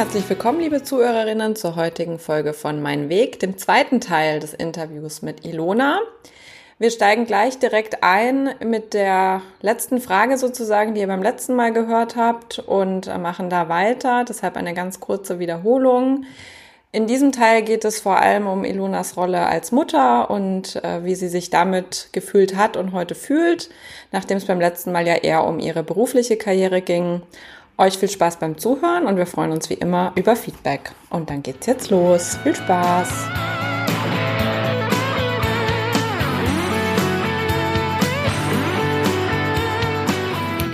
Herzlich willkommen, liebe Zuhörerinnen, zur heutigen Folge von Mein Weg, dem zweiten Teil des Interviews mit Ilona. Wir steigen gleich direkt ein mit der letzten Frage sozusagen, die ihr beim letzten Mal gehört habt und machen da weiter. Deshalb eine ganz kurze Wiederholung. In diesem Teil geht es vor allem um Ilonas Rolle als Mutter und äh, wie sie sich damit gefühlt hat und heute fühlt, nachdem es beim letzten Mal ja eher um ihre berufliche Karriere ging. Euch viel Spaß beim Zuhören und wir freuen uns wie immer über Feedback. Und dann geht's jetzt los. Viel Spaß!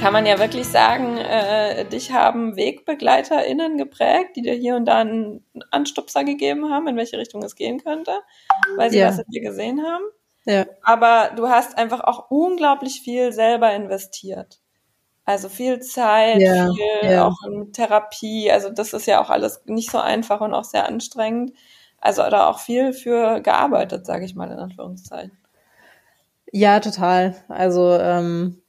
Kann man ja wirklich sagen, äh, dich haben WegbegleiterInnen geprägt, die dir hier und da einen Anstupser gegeben haben, in welche Richtung es gehen könnte, weil sie ja. was in dir gesehen haben. Ja. Aber du hast einfach auch unglaublich viel selber investiert. Also viel Zeit, ja, viel ja. auch in Therapie. Also das ist ja auch alles nicht so einfach und auch sehr anstrengend. Also da auch viel für gearbeitet, sage ich mal in Anführungszeichen. Ja, total. Also ähm,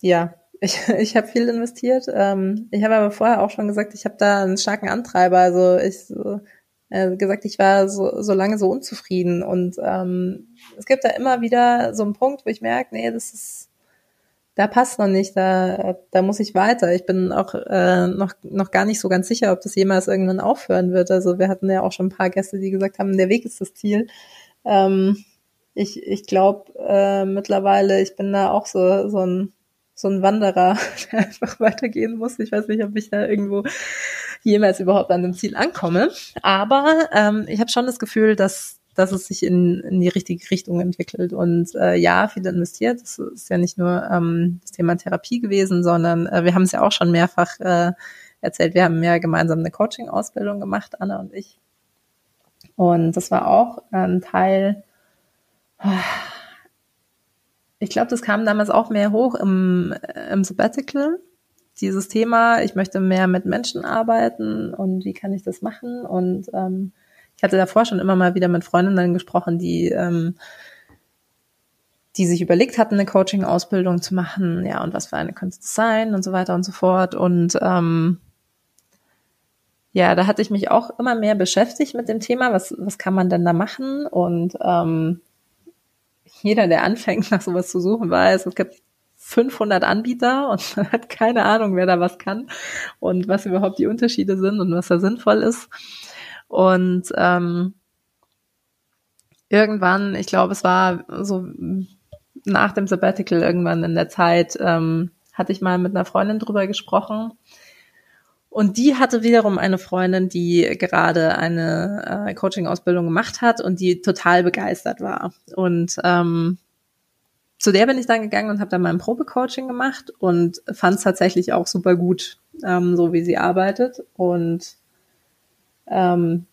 ja, ich, ich habe viel investiert. Ähm, ich habe aber vorher auch schon gesagt, ich habe da einen starken Antreiber. Also ich äh, gesagt, ich war so, so lange so unzufrieden. Und ähm, es gibt da immer wieder so einen Punkt, wo ich merke, nee, das ist da passt noch nicht, da, da muss ich weiter. Ich bin auch äh, noch, noch gar nicht so ganz sicher, ob das jemals irgendwann aufhören wird. Also wir hatten ja auch schon ein paar Gäste, die gesagt haben, der Weg ist das Ziel. Ähm, ich ich glaube äh, mittlerweile, ich bin da auch so, so, ein, so ein Wanderer, der einfach weitergehen muss. Ich weiß nicht, ob ich da irgendwo jemals überhaupt an dem Ziel ankomme. Aber ähm, ich habe schon das Gefühl, dass dass es sich in, in die richtige Richtung entwickelt. Und äh, ja, viel investiert. Das ist ja nicht nur ähm, das Thema Therapie gewesen, sondern äh, wir haben es ja auch schon mehrfach äh, erzählt. Wir haben ja gemeinsam eine Coaching-Ausbildung gemacht, Anna und ich. Und das war auch ein Teil. Ich glaube, das kam damals auch mehr hoch im, im Sabbatical. Dieses Thema, ich möchte mehr mit Menschen arbeiten und wie kann ich das machen? Und ähm, ich hatte davor schon immer mal wieder mit Freundinnen gesprochen, die, ähm, die sich überlegt hatten, eine Coaching-Ausbildung zu machen, ja, und was für eine könnte es sein und so weiter und so fort. Und ähm, ja, da hatte ich mich auch immer mehr beschäftigt mit dem Thema, was, was kann man denn da machen? Und ähm, jeder, der anfängt, nach sowas zu suchen, weiß, es gibt 500 Anbieter und man hat keine Ahnung, wer da was kann und was überhaupt die Unterschiede sind und was da sinnvoll ist. Und ähm, irgendwann, ich glaube, es war so nach dem Sabbatical irgendwann in der Zeit, ähm, hatte ich mal mit einer Freundin drüber gesprochen. Und die hatte wiederum eine Freundin, die gerade eine äh, Coaching-Ausbildung gemacht hat und die total begeistert war. Und ähm, zu der bin ich dann gegangen und habe dann mal ein Probecoaching gemacht und fand es tatsächlich auch super gut, ähm, so wie sie arbeitet. Und ähm,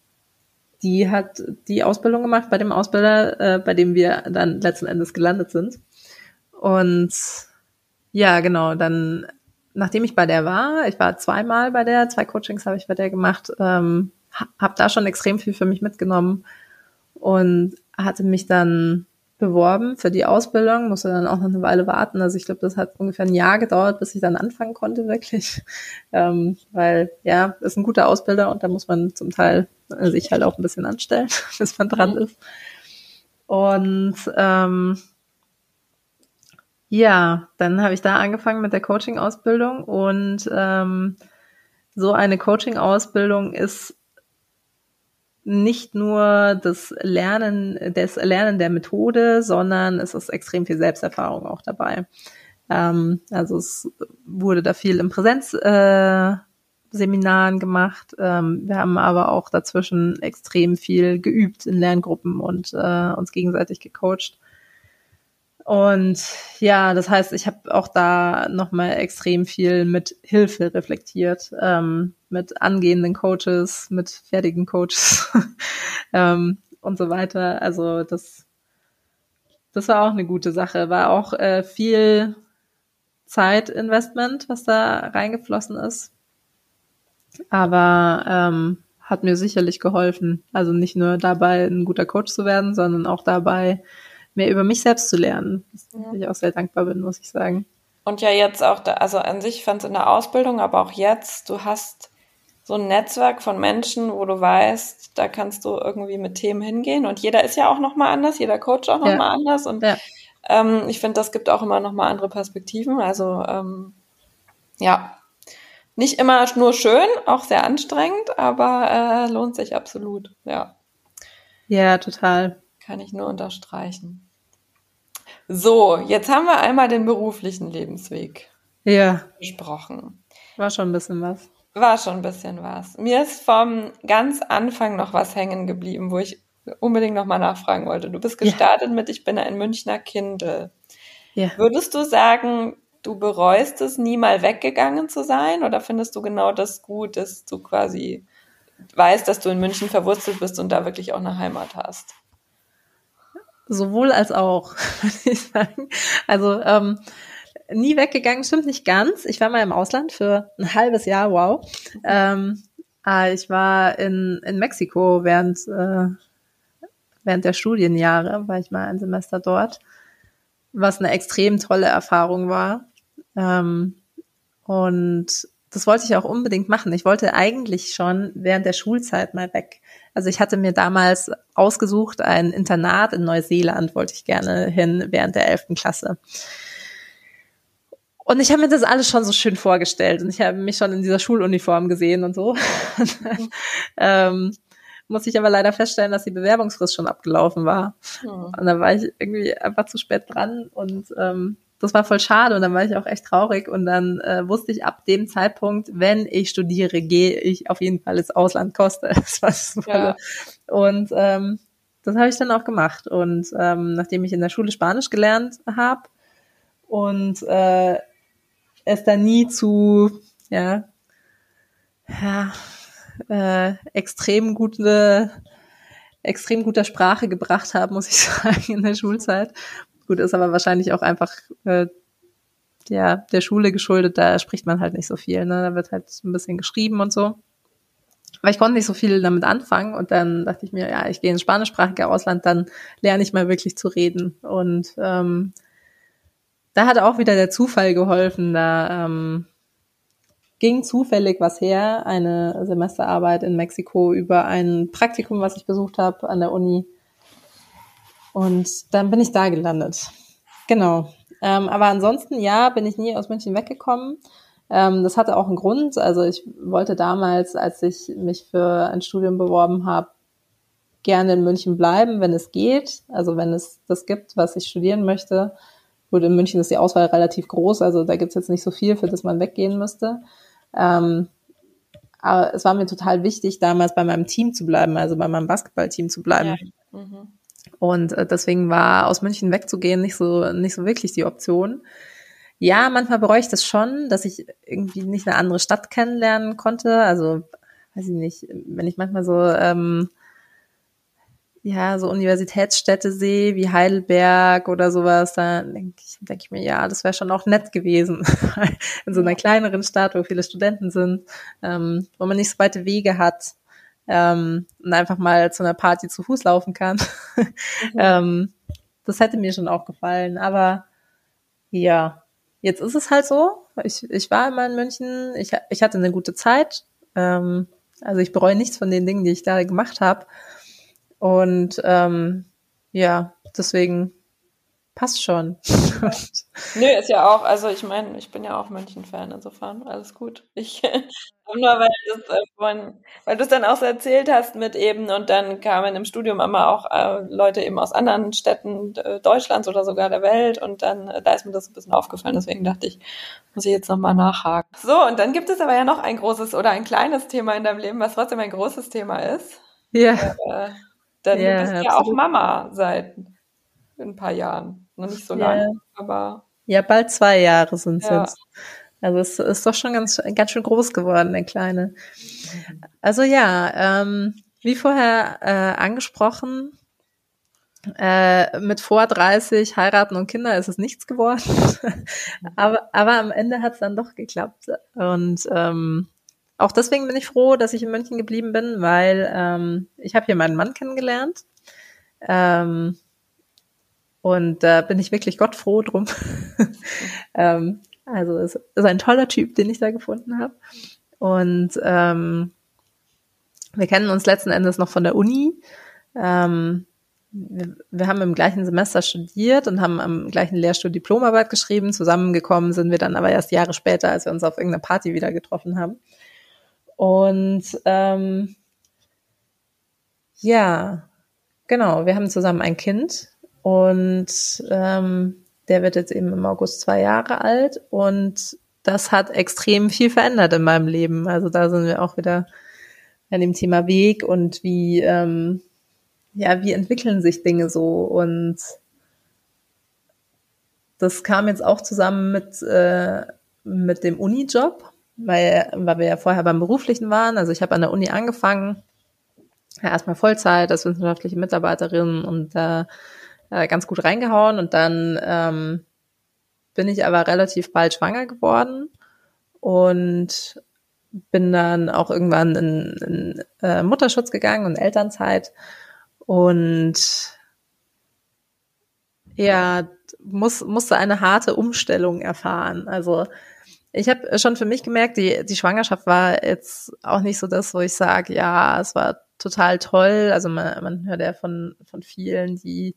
die hat die Ausbildung gemacht bei dem Ausbilder, äh, bei dem wir dann letzten Endes gelandet sind. Und ja, genau, dann, nachdem ich bei der war, ich war zweimal bei der, zwei Coachings habe ich bei der gemacht, ähm, habe da schon extrem viel für mich mitgenommen und hatte mich dann beworben für die Ausbildung, musste dann auch noch eine Weile warten. Also ich glaube, das hat ungefähr ein Jahr gedauert, bis ich dann anfangen konnte, wirklich. Ähm, weil ja, ist ein guter Ausbilder und da muss man zum Teil sich halt auch ein bisschen anstellen, bis man dran ist. Und ähm, ja, dann habe ich da angefangen mit der Coaching-Ausbildung und ähm, so eine Coaching-Ausbildung ist nicht nur das Lernen, das Lernen der Methode, sondern es ist extrem viel Selbsterfahrung auch dabei. Ähm, also es wurde da viel im Präsenzseminaren äh, gemacht. Ähm, wir haben aber auch dazwischen extrem viel geübt in Lerngruppen und äh, uns gegenseitig gecoacht. Und ja, das heißt, ich habe auch da nochmal extrem viel mit Hilfe reflektiert, ähm, mit angehenden Coaches, mit fertigen Coaches ähm, und so weiter. Also das, das war auch eine gute Sache. War auch äh, viel Zeitinvestment, was da reingeflossen ist. Aber ähm, hat mir sicherlich geholfen. Also nicht nur dabei, ein guter Coach zu werden, sondern auch dabei, mehr über mich selbst zu lernen, ja. ich auch sehr dankbar bin, muss ich sagen. Und ja, jetzt auch, da, also an sich fand es in der Ausbildung, aber auch jetzt, du hast so ein Netzwerk von Menschen, wo du weißt, da kannst du irgendwie mit Themen hingehen. Und jeder ist ja auch nochmal anders, jeder Coach auch nochmal ja. anders. Und ja. ähm, ich finde, das gibt auch immer nochmal andere Perspektiven. Also ähm, ja, nicht immer nur schön, auch sehr anstrengend, aber äh, lohnt sich absolut, ja. Ja, total. Kann ich nur unterstreichen. So, jetzt haben wir einmal den beruflichen Lebensweg ja. besprochen. War schon ein bisschen was. War schon ein bisschen was. Mir ist vom ganz Anfang noch was hängen geblieben, wo ich unbedingt nochmal nachfragen wollte. Du bist gestartet ja. mit Ich bin ein Münchner Kindle. Ja. Würdest du sagen, du bereust es, nie mal weggegangen zu sein? Oder findest du genau das gut, dass du quasi weißt, dass du in München verwurzelt bist und da wirklich auch eine Heimat hast? Sowohl als auch, würde ich sagen. Also ähm, nie weggegangen, stimmt nicht ganz. Ich war mal im Ausland für ein halbes Jahr, wow. Ähm, äh, ich war in, in Mexiko während, äh, während der Studienjahre, war ich mal ein Semester dort, was eine extrem tolle Erfahrung war. Ähm, und das wollte ich auch unbedingt machen. Ich wollte eigentlich schon während der Schulzeit mal weg. Also ich hatte mir damals ausgesucht, ein Internat in Neuseeland wollte ich gerne hin während der elften Klasse. Und ich habe mir das alles schon so schön vorgestellt und ich habe mich schon in dieser Schuluniform gesehen und so. Mhm. ähm, muss ich aber leider feststellen, dass die Bewerbungsfrist schon abgelaufen war. Mhm. Und da war ich irgendwie einfach zu spät dran und ähm, das war voll schade und dann war ich auch echt traurig und dann äh, wusste ich ab dem Zeitpunkt, wenn ich studiere, gehe ich auf jeden Fall ins Ausland koste. Das war so ja. Und ähm, das habe ich dann auch gemacht und ähm, nachdem ich in der Schule Spanisch gelernt habe und äh, es da nie zu, ja, ja, äh, extrem gute, extrem guter Sprache gebracht haben, muss ich sagen, in der Schulzeit. Gut, ist aber wahrscheinlich auch einfach äh, ja, der Schule geschuldet, da spricht man halt nicht so viel, ne? Da wird halt ein bisschen geschrieben und so. Aber ich konnte nicht so viel damit anfangen und dann dachte ich mir, ja, ich gehe ins spanischsprachige Ausland, dann lerne ich mal wirklich zu reden. Und ähm, da hat auch wieder der Zufall geholfen. Da ähm, ging zufällig was her, eine Semesterarbeit in Mexiko über ein Praktikum, was ich besucht habe an der Uni. Und dann bin ich da gelandet. Genau. Ähm, aber ansonsten, ja, bin ich nie aus München weggekommen. Ähm, das hatte auch einen Grund. Also ich wollte damals, als ich mich für ein Studium beworben habe, gerne in München bleiben, wenn es geht. Also wenn es das gibt, was ich studieren möchte. Gut, in München ist die Auswahl relativ groß, also da gibt's jetzt nicht so viel, für das man weggehen müsste. Ähm, aber es war mir total wichtig, damals bei meinem Team zu bleiben, also bei meinem Basketballteam zu bleiben. Ja. Mhm. Und äh, deswegen war aus München wegzugehen nicht so, nicht so wirklich die Option. Ja, manchmal bereue ich das schon, dass ich irgendwie nicht eine andere Stadt kennenlernen konnte. Also, weiß ich nicht, wenn ich manchmal so ähm, ja, so Universitätsstädte sehe, wie Heidelberg oder sowas, da denke ich, denk ich mir, ja, das wäre schon auch nett gewesen. In so einer kleineren Stadt, wo viele Studenten sind, ähm, wo man nicht so weite Wege hat ähm, und einfach mal zu einer Party zu Fuß laufen kann. Mhm. ähm, das hätte mir schon auch gefallen, aber ja, jetzt ist es halt so. Ich, ich war immer in München, ich, ich hatte eine gute Zeit. Ähm, also ich bereue nichts von den Dingen, die ich da gemacht habe. Und ähm, ja, deswegen passt schon. Nö, ist ja auch, also ich meine, ich bin ja auch München-Fan, insofern alles gut. Ich nur weil du äh, von, weil du es dann auch so erzählt hast mit eben und dann kamen im Studium immer auch äh, Leute eben aus anderen Städten äh, Deutschlands oder sogar der Welt und dann äh, da ist mir das ein bisschen aufgefallen, deswegen dachte ich, muss ich jetzt nochmal nachhaken. So, und dann gibt es aber ja noch ein großes oder ein kleines Thema in deinem Leben, was trotzdem ein großes Thema ist. Ja. Äh, denn ja, du bist ja auch Mama seit ein paar Jahren. Noch nicht so lange, ja. aber. Ja, bald zwei Jahre sind es ja. jetzt. Also es ist doch schon ganz, ganz schön groß geworden, der Kleine. Also ja, ähm, wie vorher äh, angesprochen, äh, mit vor 30 heiraten und Kinder ist es nichts geworden. aber, aber am Ende hat es dann doch geklappt. Und ähm, auch deswegen bin ich froh, dass ich in München geblieben bin, weil ähm, ich habe hier meinen Mann kennengelernt. Ähm, und da äh, bin ich wirklich Gott froh drum. ähm, Also es ist ein toller Typ, den ich da gefunden habe. Und ähm, wir kennen uns letzten Endes noch von der Uni. Ähm, wir, wir haben im gleichen Semester studiert und haben am gleichen Lehrstuhl Diplomarbeit geschrieben. Zusammengekommen sind wir dann aber erst Jahre später, als wir uns auf irgendeiner Party wieder getroffen haben. Und ähm, ja, genau, wir haben zusammen ein Kind und ähm, der wird jetzt eben im August zwei Jahre alt und das hat extrem viel verändert in meinem Leben. Also da sind wir auch wieder an dem Thema Weg und wie, ähm, ja, wie entwickeln sich Dinge so und das kam jetzt auch zusammen mit, äh, mit dem Uni-Job, weil, weil wir ja vorher beim Beruflichen waren. Also ich habe an der Uni angefangen, ja, erstmal Vollzeit als wissenschaftliche Mitarbeiterin und da äh, ganz gut reingehauen und dann ähm, bin ich aber relativ bald schwanger geworden und bin dann auch irgendwann in, in äh, Mutterschutz gegangen und Elternzeit und ja, muss, musste eine harte Umstellung erfahren. Also ich habe schon für mich gemerkt, die, die Schwangerschaft war jetzt auch nicht so das, wo ich sage, ja, es war total toll. Also man, man hört ja von, von vielen, die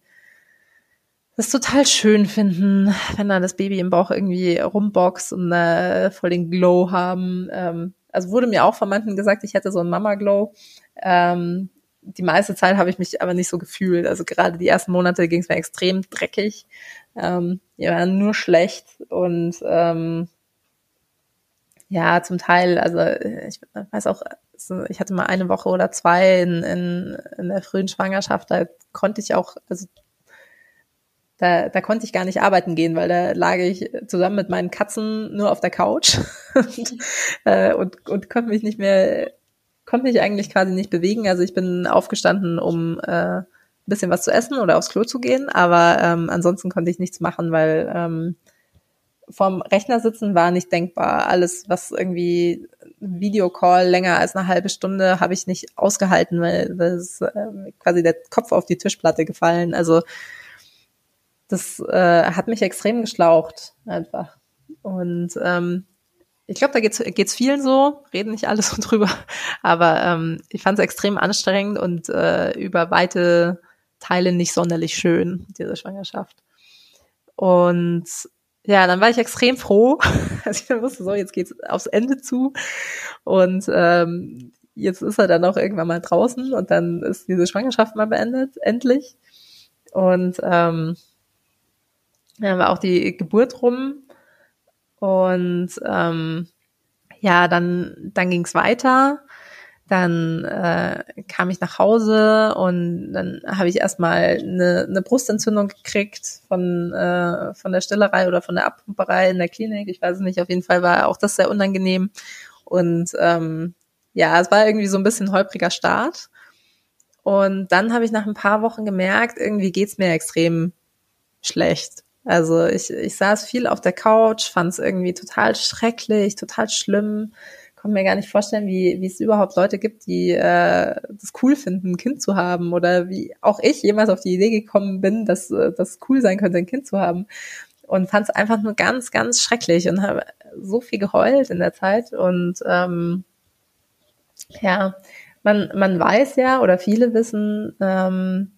das total schön finden, wenn da das Baby im Bauch irgendwie rumboxt und äh, voll den Glow haben. Ähm, also wurde mir auch von manchen gesagt, ich hätte so einen Mama-Glow. Ähm, die meiste Zeit habe ich mich aber nicht so gefühlt. Also gerade die ersten Monate ging es mir extrem dreckig. Ähm, die waren nur schlecht und ähm, ja, zum Teil, also ich weiß auch, ich hatte mal eine Woche oder zwei in, in, in der frühen Schwangerschaft, da konnte ich auch, also da, da konnte ich gar nicht arbeiten gehen, weil da lag ich zusammen mit meinen Katzen nur auf der Couch und, äh, und, und konnte mich nicht mehr, konnte mich eigentlich quasi nicht bewegen. Also ich bin aufgestanden, um äh, ein bisschen was zu essen oder aufs Klo zu gehen, aber ähm, ansonsten konnte ich nichts machen, weil ähm, vorm Rechner sitzen war nicht denkbar. Alles, was irgendwie Videocall länger als eine halbe Stunde, habe ich nicht ausgehalten, weil das äh, quasi der Kopf auf die Tischplatte gefallen. Also das äh, hat mich extrem geschlaucht einfach. Und ähm, ich glaube, da geht's geht's vielen so, reden nicht alle so drüber, aber ähm, ich fand es extrem anstrengend und äh, über weite Teile nicht sonderlich schön, diese Schwangerschaft. Und ja, dann war ich extrem froh. Also ich wusste so, jetzt geht's aufs Ende zu. Und ähm, jetzt ist er dann auch irgendwann mal draußen und dann ist diese Schwangerschaft mal beendet, endlich. Und ähm, dann war auch die Geburt rum. Und ähm, ja, dann, dann ging's weiter. Dann äh, kam ich nach Hause und dann habe ich erstmal eine, eine Brustentzündung gekriegt von, äh, von der Stillerei oder von der Abpumperei in der Klinik. Ich weiß es nicht, auf jeden Fall war auch das sehr unangenehm. Und ähm, ja, es war irgendwie so ein bisschen holpriger Start. Und dann habe ich nach ein paar Wochen gemerkt, irgendwie geht's mir extrem schlecht. Also ich, ich saß viel auf der Couch, fand es irgendwie total schrecklich, total schlimm. Konnte mir gar nicht vorstellen, wie, wie es überhaupt Leute gibt, die äh, das cool finden, ein Kind zu haben. Oder wie auch ich jemals auf die Idee gekommen bin, dass äh, das cool sein könnte, ein Kind zu haben. Und fand es einfach nur ganz, ganz schrecklich und habe so viel geheult in der Zeit. Und ähm, ja, man, man weiß ja, oder viele wissen, ähm,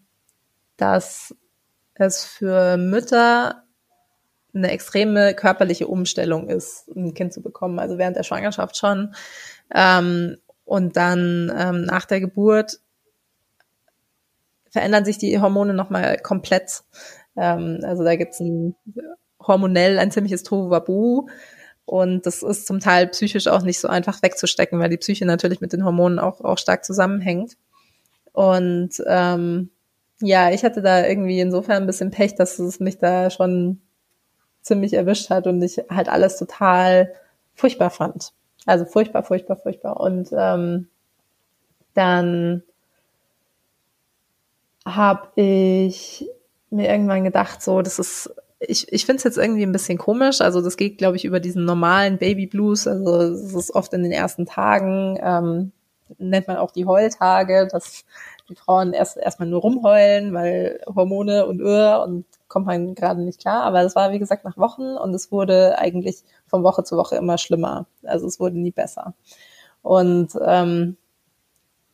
dass es für Mütter eine extreme körperliche Umstellung ist, ein Kind zu bekommen. Also während der Schwangerschaft schon. Ähm, und dann ähm, nach der Geburt verändern sich die Hormone nochmal komplett. Ähm, also da gibt's ein hormonell ein ziemliches Tohuwabu. Und das ist zum Teil psychisch auch nicht so einfach wegzustecken, weil die Psyche natürlich mit den Hormonen auch, auch stark zusammenhängt. Und ähm, ja, ich hatte da irgendwie insofern ein bisschen Pech, dass es mich da schon ziemlich erwischt hat und ich halt alles total furchtbar fand. Also furchtbar, furchtbar, furchtbar. Und ähm, dann habe ich mir irgendwann gedacht, so, das ist, ich, ich finde es jetzt irgendwie ein bisschen komisch. Also das geht, glaube ich, über diesen normalen Baby Blues. Also es ist oft in den ersten Tagen, ähm, nennt man auch die Heultage, dass die Frauen erst erstmal nur rumheulen, weil Hormone und Öhr und kommt man gerade nicht klar. Aber das war, wie gesagt, nach Wochen und es wurde eigentlich von Woche zu Woche immer schlimmer. Also es wurde nie besser. Und ähm,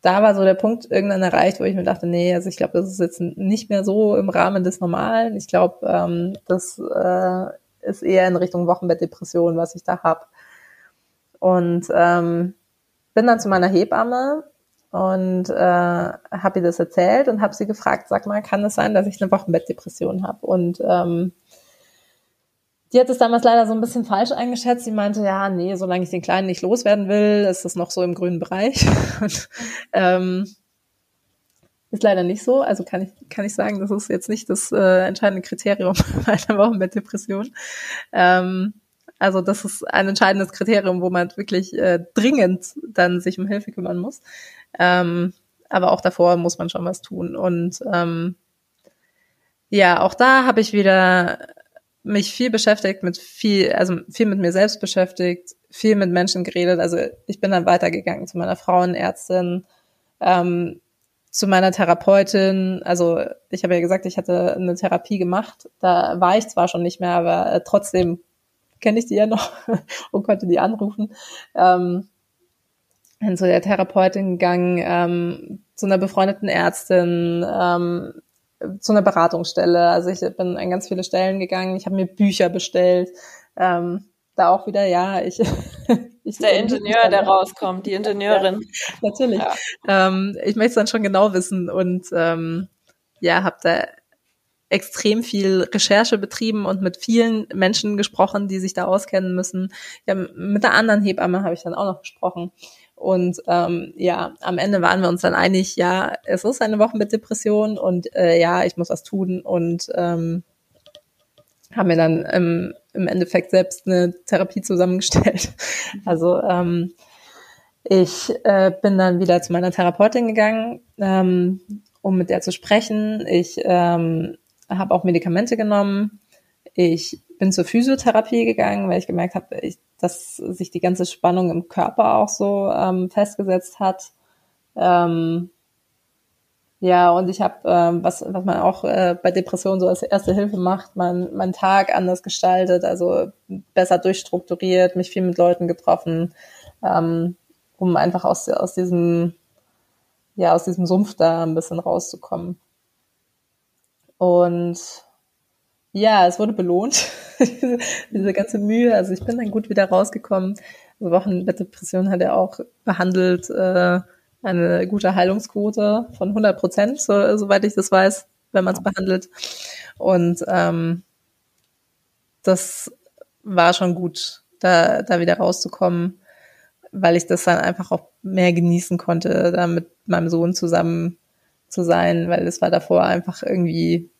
da war so der Punkt irgendwann erreicht, wo ich mir dachte, nee, also ich glaube, das ist jetzt nicht mehr so im Rahmen des Normalen. Ich glaube, ähm, das äh, ist eher in Richtung Wochenbettdepression, was ich da hab. Und ähm, bin dann zu meiner Hebamme und äh, habe ihr das erzählt und habe sie gefragt, sag mal, kann es sein, dass ich eine Wochenbettdepression habe? Und ähm, die hat es damals leider so ein bisschen falsch eingeschätzt. Sie meinte, ja, nee, solange ich den Kleinen nicht loswerden will, ist das noch so im grünen Bereich. Und, ähm, ist leider nicht so. Also kann ich, kann ich sagen, das ist jetzt nicht das äh, entscheidende Kriterium bei einer Wochenbettdepression. Ähm, also das ist ein entscheidendes Kriterium, wo man wirklich äh, dringend dann sich um Hilfe kümmern muss. Ähm, aber auch davor muss man schon was tun. Und ähm, ja, auch da habe ich wieder mich viel beschäftigt mit viel, also viel mit mir selbst beschäftigt, viel mit Menschen geredet. Also ich bin dann weitergegangen zu meiner Frauenärztin, ähm, zu meiner Therapeutin. Also ich habe ja gesagt, ich hatte eine Therapie gemacht. Da war ich zwar schon nicht mehr, aber äh, trotzdem kenne ich die ja noch und konnte die anrufen. Ähm, bin zu der Therapeutin gegangen, ähm, zu einer befreundeten Ärztin, ähm, zu einer Beratungsstelle. Also ich bin an ganz viele Stellen gegangen. Ich habe mir Bücher bestellt. Ähm, da auch wieder, ja, ich. ich der Ingenieur, der rauskommt, die Ingenieurin. Ja, natürlich. Ja. Ähm, ich möchte es dann schon genau wissen und ähm, ja, habe da extrem viel Recherche betrieben und mit vielen Menschen gesprochen, die sich da auskennen müssen. Ja, mit der anderen Hebamme habe ich dann auch noch gesprochen. Und ähm, ja, am Ende waren wir uns dann einig, ja, es ist eine Woche mit Depression und äh, ja, ich muss was tun und ähm, haben mir dann im, im Endeffekt selbst eine Therapie zusammengestellt. Also ähm, ich äh, bin dann wieder zu meiner Therapeutin gegangen, ähm, um mit der zu sprechen. Ich ähm, habe auch Medikamente genommen. Ich bin zur Physiotherapie gegangen, weil ich gemerkt habe, ich, dass sich die ganze Spannung im Körper auch so ähm, festgesetzt hat. Ähm, ja, und ich habe, ähm, was, was man auch äh, bei Depressionen so als erste Hilfe macht, man meinen Tag anders gestaltet, also besser durchstrukturiert, mich viel mit Leuten getroffen, ähm, um einfach aus, aus diesem, ja, aus diesem Sumpf da ein bisschen rauszukommen. Und ja, es wurde belohnt, diese ganze Mühe. Also ich bin dann gut wieder rausgekommen. Also Wochenbettdepression hat er auch behandelt, äh, eine gute Heilungsquote von 100 Prozent, so, soweit ich das weiß, wenn man es behandelt. Und ähm, das war schon gut, da, da wieder rauszukommen, weil ich das dann einfach auch mehr genießen konnte, da mit meinem Sohn zusammen zu sein, weil es war davor einfach irgendwie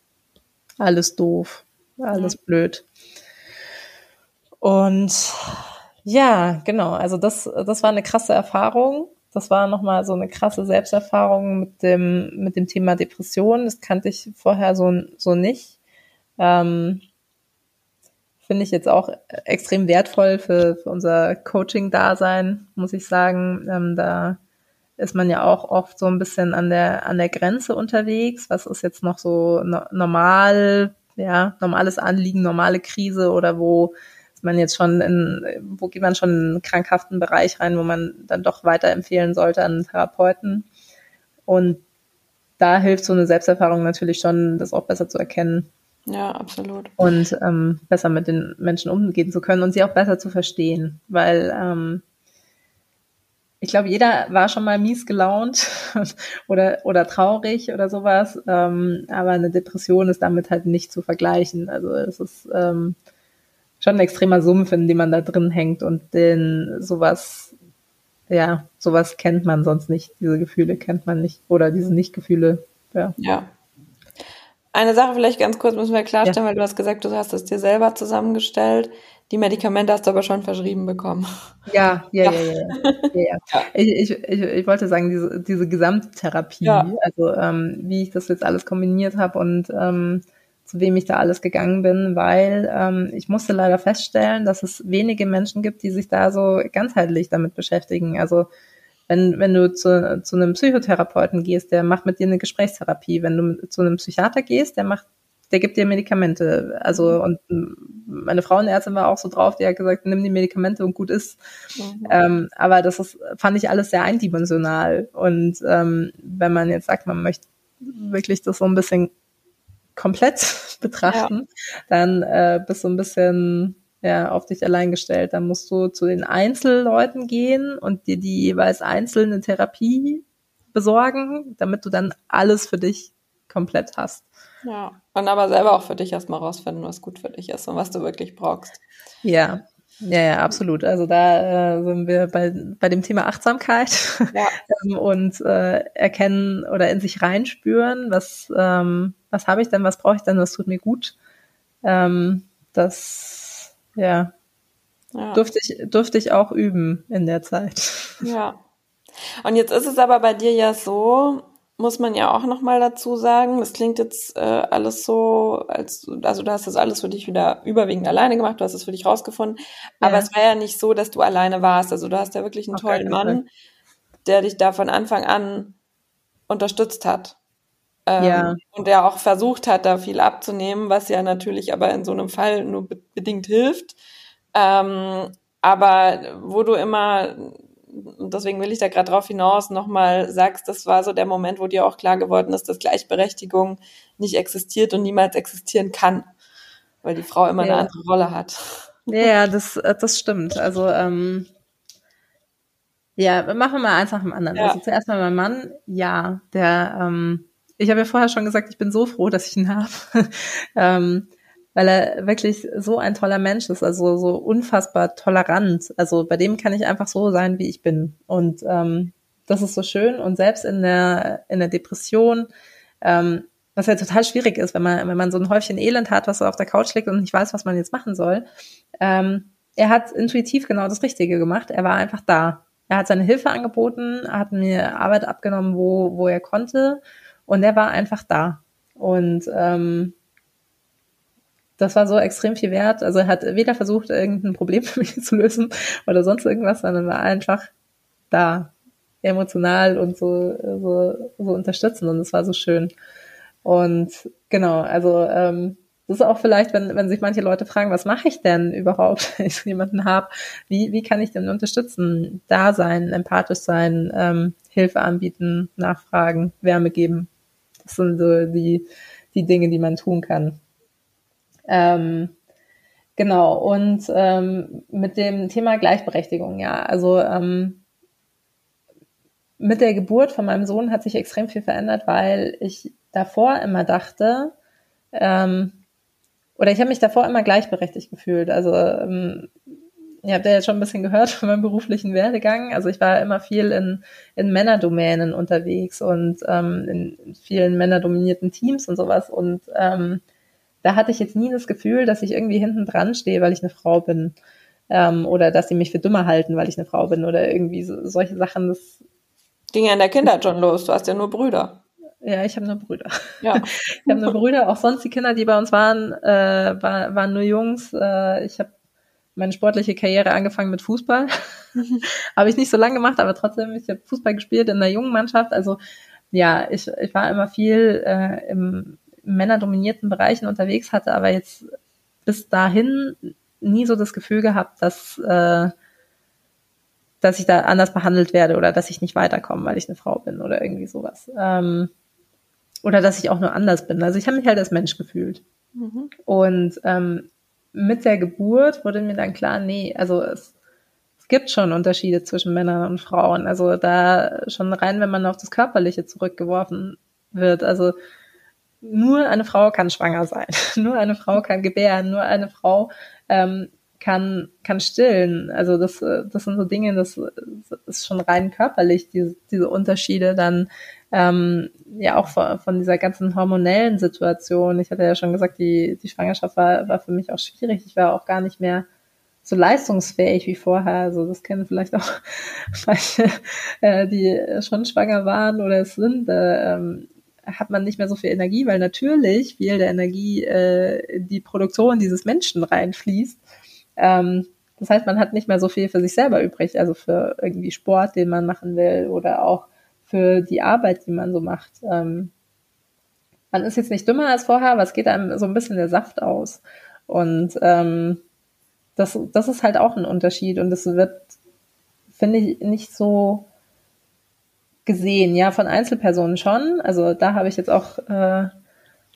alles doof, alles ja. blöd. Und ja, genau, also das, das war eine krasse Erfahrung. Das war nochmal so eine krasse Selbsterfahrung mit dem, mit dem Thema Depression. Das kannte ich vorher so, so nicht. Ähm, Finde ich jetzt auch extrem wertvoll für, für unser Coaching-Dasein, muss ich sagen. Ähm, da ist man ja auch oft so ein bisschen an der, an der Grenze unterwegs. Was ist jetzt noch so no normal, ja, normales Anliegen, normale Krise oder wo ist man jetzt schon in, wo geht man schon in einen krankhaften Bereich rein, wo man dann doch weiterempfehlen sollte an einen Therapeuten. Und da hilft so eine Selbsterfahrung natürlich schon, das auch besser zu erkennen. Ja, absolut. Und ähm, besser mit den Menschen umgehen zu können und sie auch besser zu verstehen, weil ähm, ich glaube, jeder war schon mal mies gelaunt oder, oder traurig oder sowas. Ähm, aber eine Depression ist damit halt nicht zu vergleichen. Also es ist ähm, schon ein extremer Sumpf, in dem man da drin hängt und den sowas, ja, sowas kennt man sonst nicht. Diese Gefühle kennt man nicht oder diese Nicht-Gefühle. Ja. ja. Eine Sache vielleicht ganz kurz müssen wir klarstellen, ja. weil du hast gesagt, du hast es dir selber zusammengestellt. Die Medikamente hast du aber schon verschrieben bekommen. Ja, ja, ja, ja. ja, ja. ja. Ich, ich, ich, ich wollte sagen, diese, diese Gesamttherapie, also ähm, wie ich das jetzt alles kombiniert habe und ähm, zu wem ich da alles gegangen bin, weil ähm, ich musste leider feststellen, dass es wenige Menschen gibt, die sich da so ganzheitlich damit beschäftigen. Also wenn, wenn du zu, zu einem Psychotherapeuten gehst, der macht mit dir eine Gesprächstherapie. Wenn du zu einem Psychiater gehst, der macht der gibt dir Medikamente. Also, und meine Frauenärztin war auch so drauf, die hat gesagt, nimm die Medikamente und gut ist. Mhm. Ähm, aber das ist, fand ich alles sehr eindimensional. Und ähm, wenn man jetzt sagt, man möchte wirklich das so ein bisschen komplett betrachten, ja. dann äh, bist du ein bisschen ja, auf dich allein gestellt. Dann musst du zu den Einzelleuten gehen und dir die jeweils einzelne Therapie besorgen, damit du dann alles für dich komplett hast. Ja, und aber selber auch für dich erstmal rausfinden, was gut für dich ist und was du wirklich brauchst. Ja, ja, ja, absolut. Also da äh, sind wir bei, bei dem Thema Achtsamkeit ja. Ähm, und äh, erkennen oder in sich reinspüren, was, ähm, was habe ich denn, was brauche ich denn, was tut mir gut. Ähm, das, ja, ja, Durfte, ich, durfte ich auch üben in der Zeit. Ja. Und jetzt ist es aber bei dir ja so, muss man ja auch noch mal dazu sagen. Das klingt jetzt äh, alles so, als also du hast das alles für dich wieder überwiegend alleine gemacht, du hast es für dich rausgefunden. Ja. Aber es war ja nicht so, dass du alleine warst. Also du hast ja wirklich einen okay, tollen Mann, der dich da von Anfang an unterstützt hat. Ähm, ja. Und der auch versucht hat, da viel abzunehmen, was ja natürlich aber in so einem Fall nur be bedingt hilft. Ähm, aber wo du immer und deswegen will ich da gerade drauf hinaus, nochmal sagst, das war so der Moment, wo dir auch klar geworden ist, dass Gleichberechtigung nicht existiert und niemals existieren kann, weil die Frau immer ja. eine andere Rolle hat. Ja, das, äh, das stimmt. Also, ähm, ja, machen wir mal eins nach dem anderen. Ja. Also zuerst mal mein Mann, ja, der, ähm, ich habe ja vorher schon gesagt, ich bin so froh, dass ich ihn habe. ähm, weil er wirklich so ein toller Mensch ist, also so unfassbar tolerant. Also bei dem kann ich einfach so sein, wie ich bin. Und ähm, das ist so schön. Und selbst in der, in der Depression, ähm, was ja total schwierig ist, wenn man, wenn man so ein Häufchen Elend hat, was so auf der Couch liegt und nicht weiß, was man jetzt machen soll. Ähm, er hat intuitiv genau das Richtige gemacht. Er war einfach da. Er hat seine Hilfe angeboten, hat mir Arbeit abgenommen, wo, wo er konnte. Und er war einfach da. Und ähm, das war so extrem viel wert. Also er hat weder versucht, irgendein Problem für mich zu lösen oder sonst irgendwas, sondern war einfach da, emotional und so, so, so unterstützen und es war so schön. Und genau, also ähm, das ist auch vielleicht, wenn, wenn sich manche Leute fragen, was mache ich denn überhaupt, wenn ich so jemanden habe, wie, wie kann ich denn unterstützen, da sein, empathisch sein, ähm, Hilfe anbieten, nachfragen, Wärme geben. Das sind so die, die Dinge, die man tun kann. Ähm, genau, und ähm, mit dem Thema Gleichberechtigung, ja, also ähm, mit der Geburt von meinem Sohn hat sich extrem viel verändert, weil ich davor immer dachte, ähm, oder ich habe mich davor immer gleichberechtigt gefühlt. Also ähm, ihr habt ja jetzt schon ein bisschen gehört von meinem beruflichen Werdegang. Also ich war immer viel in, in Männerdomänen unterwegs und ähm, in vielen männerdominierten Teams und sowas. Und ähm, da hatte ich jetzt nie das Gefühl, dass ich irgendwie hinten dran stehe, weil ich eine Frau bin. Ähm, oder dass sie mich für dümmer halten, weil ich eine Frau bin. Oder irgendwie so, solche Sachen. Das ging ja in der Kindheit schon los. Du hast ja nur Brüder. Ja, ich habe nur Brüder. Ja. ich habe nur Brüder. Auch sonst die Kinder, die bei uns waren, äh, war, waren nur Jungs. Äh, ich habe meine sportliche Karriere angefangen mit Fußball. habe ich nicht so lange gemacht, aber trotzdem, ich habe Fußball gespielt in der jungen Mannschaft. Also ja, ich, ich war immer viel äh, im, männerdominierten Bereichen unterwegs, hatte aber jetzt bis dahin nie so das Gefühl gehabt, dass, äh, dass ich da anders behandelt werde oder dass ich nicht weiterkomme, weil ich eine Frau bin oder irgendwie sowas. Ähm, oder dass ich auch nur anders bin. Also ich habe mich halt als Mensch gefühlt. Mhm. Und ähm, mit der Geburt wurde mir dann klar, nee, also es, es gibt schon Unterschiede zwischen Männern und Frauen. Also da schon rein, wenn man auf das Körperliche zurückgeworfen wird. Also nur eine Frau kann schwanger sein, nur eine Frau kann gebären, nur eine Frau ähm, kann, kann stillen. Also das, das sind so Dinge, das, das ist schon rein körperlich, diese, diese Unterschiede dann ähm, ja auch von, von dieser ganzen hormonellen Situation. Ich hatte ja schon gesagt, die, die Schwangerschaft war, war für mich auch schwierig. Ich war auch gar nicht mehr so leistungsfähig wie vorher. Also das kennen vielleicht auch manche, äh, die schon schwanger waren oder es sind. Äh, ähm, hat man nicht mehr so viel Energie, weil natürlich viel der Energie äh, die Produktion dieses Menschen reinfließt. Ähm, das heißt, man hat nicht mehr so viel für sich selber übrig, also für irgendwie Sport, den man machen will oder auch für die Arbeit, die man so macht. Ähm, man ist jetzt nicht dümmer als vorher, aber es geht einem so ein bisschen der Saft aus. Und ähm, das, das ist halt auch ein Unterschied und das wird, finde ich, nicht so gesehen. Ja, von Einzelpersonen schon. Also da habe ich jetzt auch, äh,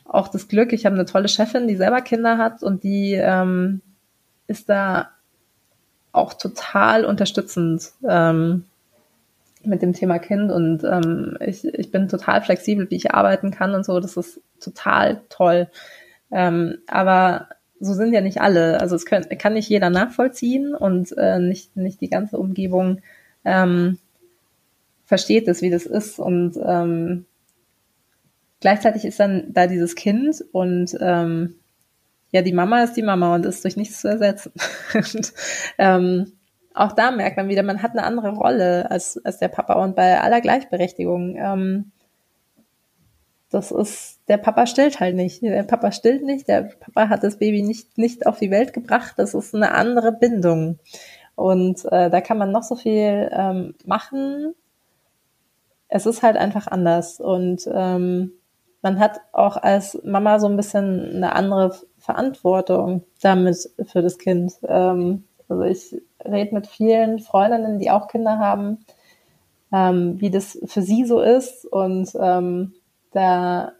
auch das Glück, ich habe eine tolle Chefin, die selber Kinder hat und die ähm, ist da auch total unterstützend ähm, mit dem Thema Kind und ähm, ich, ich bin total flexibel, wie ich arbeiten kann und so. Das ist total toll. Ähm, aber so sind ja nicht alle. Also es können, kann nicht jeder nachvollziehen und äh, nicht, nicht die ganze Umgebung ähm, versteht es, wie das ist. Und ähm, gleichzeitig ist dann da dieses Kind und ähm, ja, die Mama ist die Mama und ist durch nichts zu ersetzen. und, ähm, auch da merkt man wieder, man hat eine andere Rolle als, als der Papa und bei aller Gleichberechtigung. Ähm, das ist, der Papa stillt halt nicht. Der Papa stillt nicht, der Papa hat das Baby nicht, nicht auf die Welt gebracht. Das ist eine andere Bindung. Und äh, da kann man noch so viel ähm, machen. Es ist halt einfach anders. Und ähm, man hat auch als Mama so ein bisschen eine andere Verantwortung damit für das Kind. Ähm, also ich rede mit vielen Freundinnen, die auch Kinder haben, ähm, wie das für sie so ist. Und ähm, da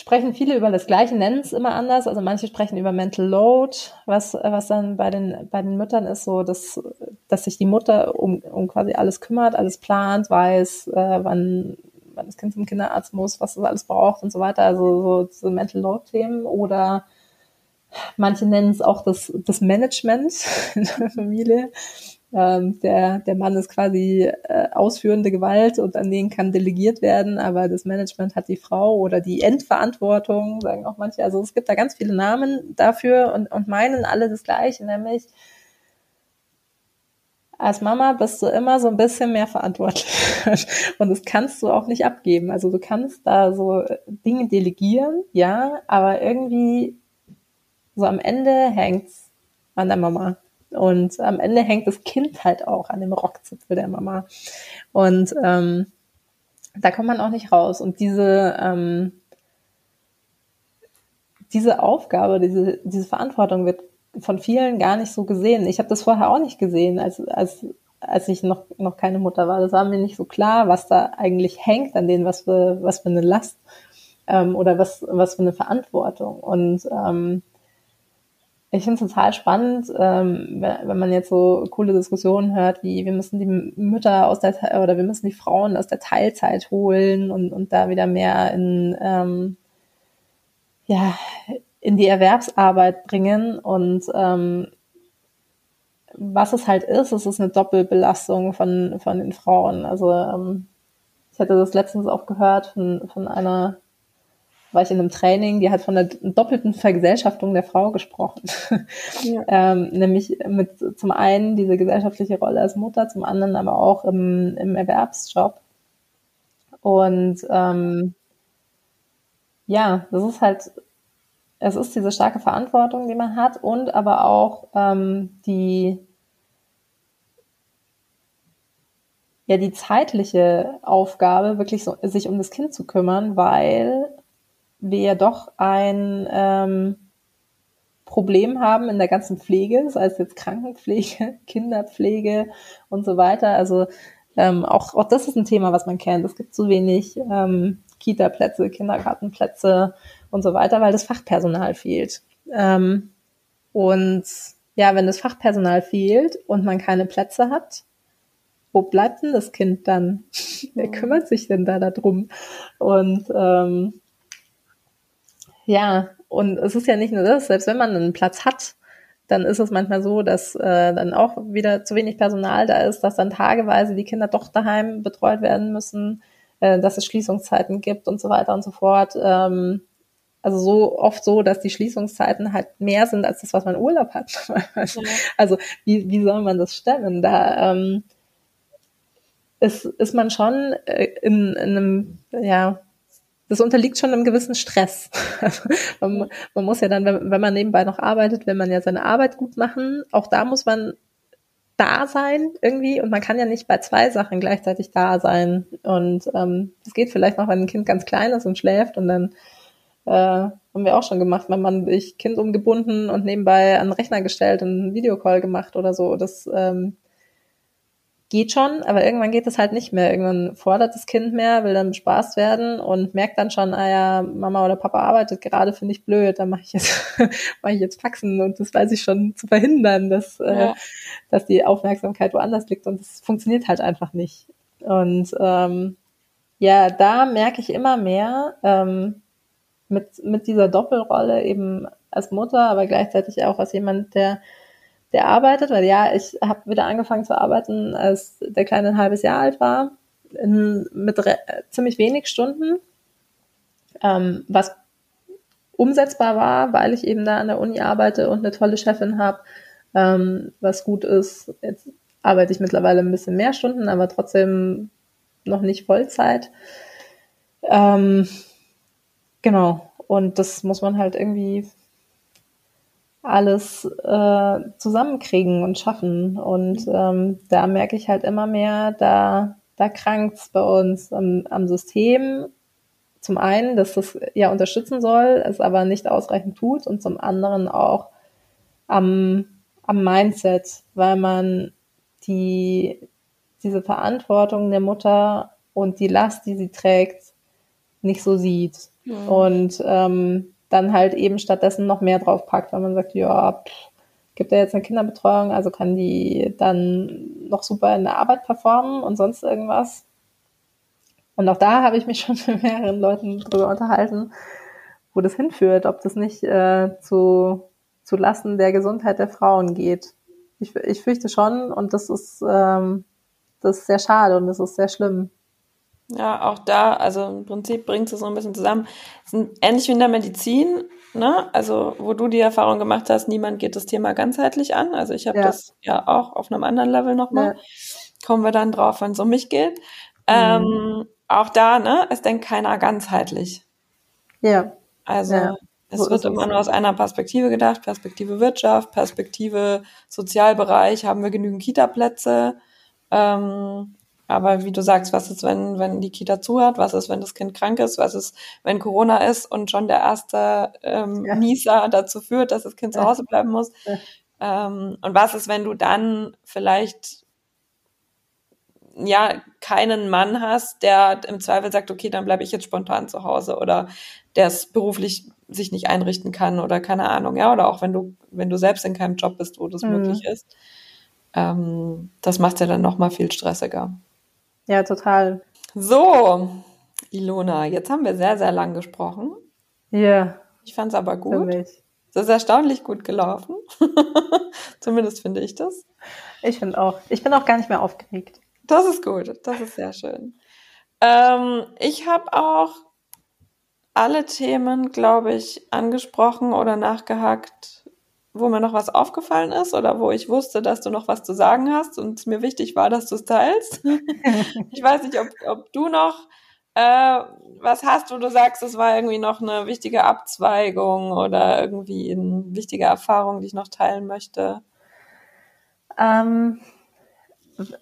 sprechen viele über das Gleiche, nennen es immer anders. Also manche sprechen über Mental Load, was, was dann bei den, bei den Müttern ist, so, dass, dass sich die Mutter um, um quasi alles kümmert, alles plant, weiß, äh, wann, wann das Kind zum Kinderarzt muss, was es alles braucht und so weiter. Also so, so Mental Load-Themen oder manche nennen es auch das, das Management in der Familie. Ähm, der, der Mann ist quasi äh, ausführende Gewalt und an den kann delegiert werden, aber das Management hat die Frau oder die Endverantwortung, sagen auch manche. Also es gibt da ganz viele Namen dafür und, und meinen alle das Gleiche, nämlich als Mama bist du immer so ein bisschen mehr verantwortlich. Und das kannst du auch nicht abgeben. Also du kannst da so Dinge delegieren, ja, aber irgendwie so am Ende hängt's an der Mama. Und am Ende hängt das Kind halt auch an dem Rockzipfel der Mama. Und ähm, da kommt man auch nicht raus. Und diese, ähm, diese Aufgabe, diese, diese Verantwortung wird von vielen gar nicht so gesehen. Ich habe das vorher auch nicht gesehen, als, als, als ich noch, noch keine Mutter war. Das war mir nicht so klar, was da eigentlich hängt an denen, was für, was für eine Last ähm, oder was, was für eine Verantwortung. Und ähm, ich finde es total spannend, ähm, wenn man jetzt so coole Diskussionen hört, wie wir müssen die Mütter aus der oder wir müssen die Frauen aus der Teilzeit holen und, und da wieder mehr in ähm, ja in die Erwerbsarbeit bringen und ähm, was es halt ist, es ist eine Doppelbelastung von von den Frauen. Also ähm, ich hatte das letztens auch gehört von, von einer war ich in einem Training, die hat von der doppelten Vergesellschaftung der Frau gesprochen. Ja. ähm, nämlich mit zum einen diese gesellschaftliche Rolle als Mutter, zum anderen aber auch im, im Erwerbsjob. Und ähm, ja, das ist halt, es ist diese starke Verantwortung, die man hat und aber auch ähm, die ja die zeitliche Aufgabe, wirklich so, sich um das Kind zu kümmern, weil wir ja doch ein ähm, Problem haben in der ganzen Pflege, sei es jetzt Krankenpflege, Kinderpflege und so weiter. Also ähm, auch, auch das ist ein Thema, was man kennt. Es gibt zu wenig ähm, Kita-Plätze, Kindergartenplätze und so weiter, weil das Fachpersonal fehlt. Ähm, und ja, wenn das Fachpersonal fehlt und man keine Plätze hat, wo bleibt denn das Kind dann? Wer kümmert sich denn da darum? Und ähm, ja, und es ist ja nicht nur das, selbst wenn man einen Platz hat, dann ist es manchmal so, dass äh, dann auch wieder zu wenig Personal da ist, dass dann tageweise die Kinder doch daheim betreut werden müssen, äh, dass es Schließungszeiten gibt und so weiter und so fort. Ähm, also so oft so, dass die Schließungszeiten halt mehr sind als das, was man Urlaub hat. Also wie, wie soll man das stemmen? Da ähm, ist, ist man schon äh, in, in einem, ja, das unterliegt schon einem gewissen Stress. man, man, muss ja dann, wenn, wenn man nebenbei noch arbeitet, wenn man ja seine Arbeit gut machen, auch da muss man da sein irgendwie und man kann ja nicht bei zwei Sachen gleichzeitig da sein. Und ähm, das geht vielleicht noch, wenn ein Kind ganz klein ist und schläft und dann äh, haben wir auch schon gemacht, wenn man sich Kind umgebunden und nebenbei an den Rechner gestellt und einen Videocall gemacht oder so. Das ähm, geht schon, aber irgendwann geht es halt nicht mehr. Irgendwann fordert das Kind mehr, will dann bespaßt werden und merkt dann schon, ah ja, Mama oder Papa arbeitet gerade, finde ich blöd, dann mache ich jetzt mache ich jetzt Faxen und das weiß ich schon zu verhindern, dass äh, ja. äh, dass die Aufmerksamkeit woanders liegt und das funktioniert halt einfach nicht. Und ähm, ja, da merke ich immer mehr ähm, mit mit dieser Doppelrolle eben als Mutter, aber gleichzeitig auch als jemand, der der arbeitet, weil ja, ich habe wieder angefangen zu arbeiten, als der Kleine ein halbes Jahr alt war, in, mit ziemlich wenig Stunden, ähm, was umsetzbar war, weil ich eben da an der Uni arbeite und eine tolle Chefin habe, ähm, was gut ist. Jetzt arbeite ich mittlerweile ein bisschen mehr Stunden, aber trotzdem noch nicht Vollzeit. Ähm, genau. Und das muss man halt irgendwie alles äh, zusammenkriegen und schaffen. Und ähm, da merke ich halt immer mehr, da, da krankt's bei uns am, am System. Zum einen, dass das ja unterstützen soll, es aber nicht ausreichend tut und zum anderen auch am, am Mindset, weil man die, diese Verantwortung der Mutter und die Last, die sie trägt, nicht so sieht. Ja. Und ähm, dann halt eben stattdessen noch mehr drauf packt, weil man sagt, ja, pff, gibt er jetzt eine Kinderbetreuung, also kann die dann noch super in der Arbeit performen und sonst irgendwas. Und auch da habe ich mich schon mit mehreren Leuten drüber unterhalten, wo das hinführt, ob das nicht äh, zu, zu Lasten der Gesundheit der Frauen geht. Ich, ich fürchte schon und das ist, ähm, das ist sehr schade und das ist sehr schlimm. Ja, auch da, also im Prinzip bringt es so ein bisschen zusammen. Ähnlich wie in der Medizin, ne? Also, wo du die Erfahrung gemacht hast, niemand geht das Thema ganzheitlich an. Also ich habe ja. das ja auch auf einem anderen Level nochmal. Ja. Kommen wir dann drauf, wenn es um mich geht. Mhm. Ähm, auch da, ne, es denkt keiner ganzheitlich. Ja. Also ja. es so wird immer nur aus einer Perspektive gedacht, Perspektive Wirtschaft, Perspektive Sozialbereich, haben wir genügend Kita-Plätze. Ähm, aber wie du sagst, was ist, wenn, wenn die Kita zuhört? Was ist, wenn das Kind krank ist? Was ist, wenn Corona ist und schon der erste ähm, ja. Nieser dazu führt, dass das Kind ja. zu Hause bleiben muss? Ja. Ähm, und was ist, wenn du dann vielleicht ja keinen Mann hast, der im Zweifel sagt, okay, dann bleibe ich jetzt spontan zu Hause oder der es beruflich sich nicht einrichten kann oder keine Ahnung, ja, oder auch wenn du, wenn du selbst in keinem Job bist, wo das mhm. möglich ist. Ähm, das macht ja dann noch mal viel stressiger. Ja, total. So, Ilona, jetzt haben wir sehr, sehr lang gesprochen. Ja. Ich fand es aber gut. Es ist erstaunlich gut gelaufen. Zumindest finde ich das. Ich finde auch. Ich bin auch gar nicht mehr aufgeregt. Das ist gut. Das ist sehr schön. Ähm, ich habe auch alle Themen, glaube ich, angesprochen oder nachgehakt, wo mir noch was aufgefallen ist oder wo ich wusste, dass du noch was zu sagen hast und es mir wichtig war, dass du es teilst. ich weiß nicht, ob, ob du noch äh, was hast, wo du sagst, es war irgendwie noch eine wichtige Abzweigung oder irgendwie eine wichtige Erfahrung, die ich noch teilen möchte. Ähm,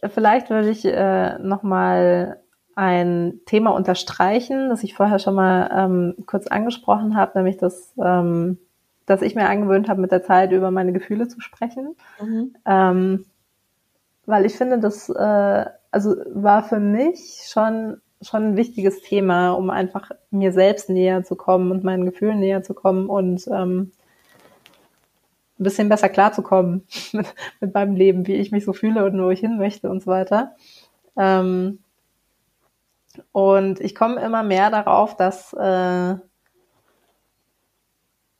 vielleicht würde ich äh, noch mal ein Thema unterstreichen, das ich vorher schon mal ähm, kurz angesprochen habe, nämlich das ähm, dass ich mir angewöhnt habe, mit der Zeit über meine Gefühle zu sprechen. Mhm. Ähm, weil ich finde, das äh, also war für mich schon schon ein wichtiges Thema, um einfach mir selbst näher zu kommen und meinen Gefühlen näher zu kommen und ähm, ein bisschen besser klarzukommen mit, mit meinem Leben, wie ich mich so fühle und wo ich hin möchte und so weiter. Ähm, und ich komme immer mehr darauf, dass äh,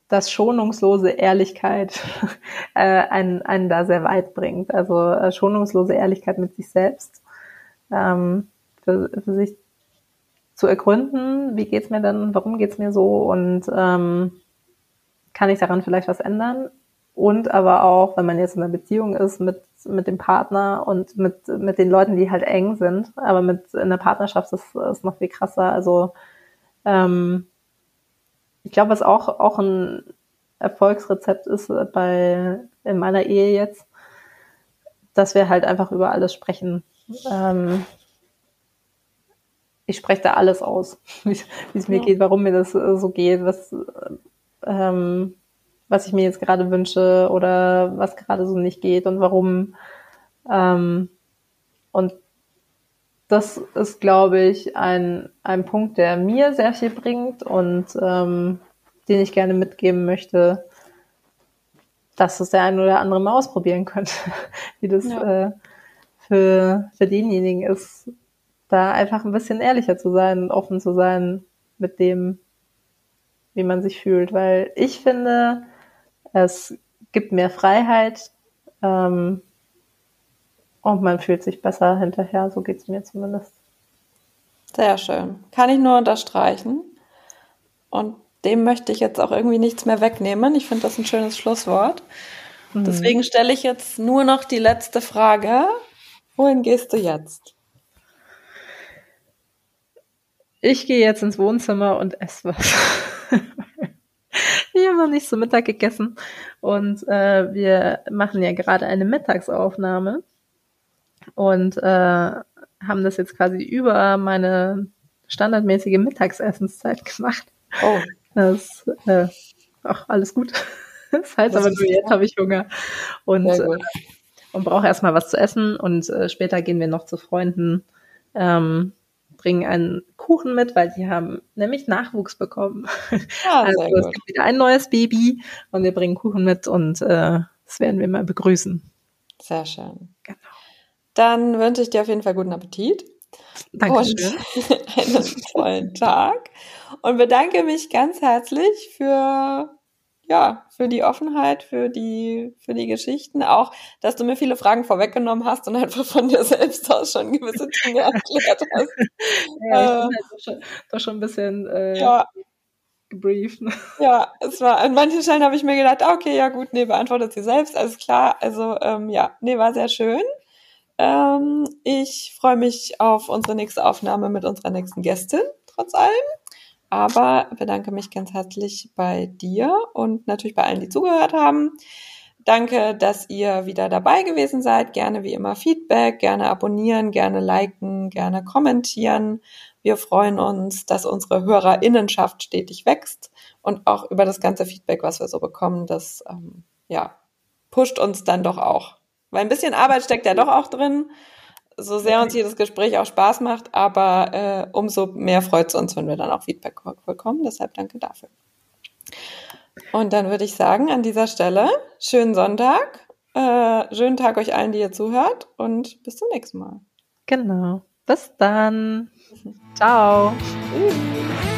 dass schonungslose Ehrlichkeit äh, einen, einen da sehr weit bringt. Also äh, schonungslose Ehrlichkeit mit sich selbst, ähm, für, für sich zu ergründen, wie geht's mir denn, warum geht's mir so und ähm, kann ich daran vielleicht was ändern? Und aber auch, wenn man jetzt in einer Beziehung ist mit, mit dem Partner und mit, mit den Leuten, die halt eng sind, aber mit in der Partnerschaft ist es noch viel krasser. Also ähm, ich glaube, was auch, auch ein Erfolgsrezept ist bei, in meiner Ehe jetzt, dass wir halt einfach über alles sprechen. Ähm, ich spreche da alles aus, wie es mir ja. geht, warum mir das äh, so geht, was, ähm, was ich mir jetzt gerade wünsche oder was gerade so nicht geht und warum. Ähm, und das ist, glaube ich, ein, ein Punkt, der mir sehr viel bringt und ähm, den ich gerne mitgeben möchte, dass es der ein oder andere mal ausprobieren könnte, wie das ja. äh, für, für denjenigen ist, da einfach ein bisschen ehrlicher zu sein und offen zu sein mit dem, wie man sich fühlt. Weil ich finde, es gibt mehr Freiheit ähm, und man fühlt sich besser hinterher. So geht's mir zumindest. Sehr schön. Kann ich nur unterstreichen. Und dem möchte ich jetzt auch irgendwie nichts mehr wegnehmen. Ich finde das ein schönes Schlusswort. Mhm. Deswegen stelle ich jetzt nur noch die letzte Frage. Wohin gehst du jetzt? Ich gehe jetzt ins Wohnzimmer und esse was. ich habe noch nicht so Mittag gegessen und äh, wir machen ja gerade eine Mittagsaufnahme und äh, haben das jetzt quasi über meine standardmäßige Mittagsessenszeit gemacht. Oh. Das, äh, ach, alles gut. Das heißt das aber nur, jetzt habe ich Hunger. Und, äh, und brauche erstmal was zu essen. Und äh, später gehen wir noch zu Freunden, ähm, bringen einen Kuchen mit, weil die haben nämlich Nachwuchs bekommen. Ja, also es gut. gibt wieder ein neues Baby und wir bringen Kuchen mit und äh, das werden wir mal begrüßen. Sehr schön. Genau. Dann wünsche ich dir auf jeden Fall guten Appetit. Dankeschön. Und einen tollen Tag und bedanke mich ganz herzlich für ja, für die Offenheit, für die, für die Geschichten, auch, dass du mir viele Fragen vorweggenommen hast und einfach von dir selbst aus schon gewisse Dinge erklärt hast. Ja, ich bin halt doch schon, doch schon ein bisschen äh, ja. gebrieft. Ja, es war, an manchen Stellen habe ich mir gedacht, okay, ja gut, nee, beantwortet sie selbst, alles klar. Also, ähm, ja, nee, war sehr schön. Ähm, ich freue mich auf unsere nächste Aufnahme mit unserer nächsten Gästin, trotz allem. Aber bedanke mich ganz herzlich bei dir und natürlich bei allen, die zugehört haben. Danke, dass ihr wieder dabei gewesen seid. Gerne wie immer Feedback, gerne abonnieren, gerne liken, gerne kommentieren. Wir freuen uns, dass unsere Hörerinnenschaft stetig wächst und auch über das ganze Feedback, was wir so bekommen, das ähm, ja pusht uns dann doch auch. Weil ein bisschen Arbeit steckt ja doch auch drin so sehr uns jedes Gespräch auch Spaß macht, aber äh, umso mehr freut es uns, wenn wir dann auch Feedback bekommen. Deshalb danke dafür. Und dann würde ich sagen, an dieser Stelle, schönen Sonntag, äh, schönen Tag euch allen, die ihr zuhört und bis zum nächsten Mal. Genau. Bis dann. Ciao. Tschüss.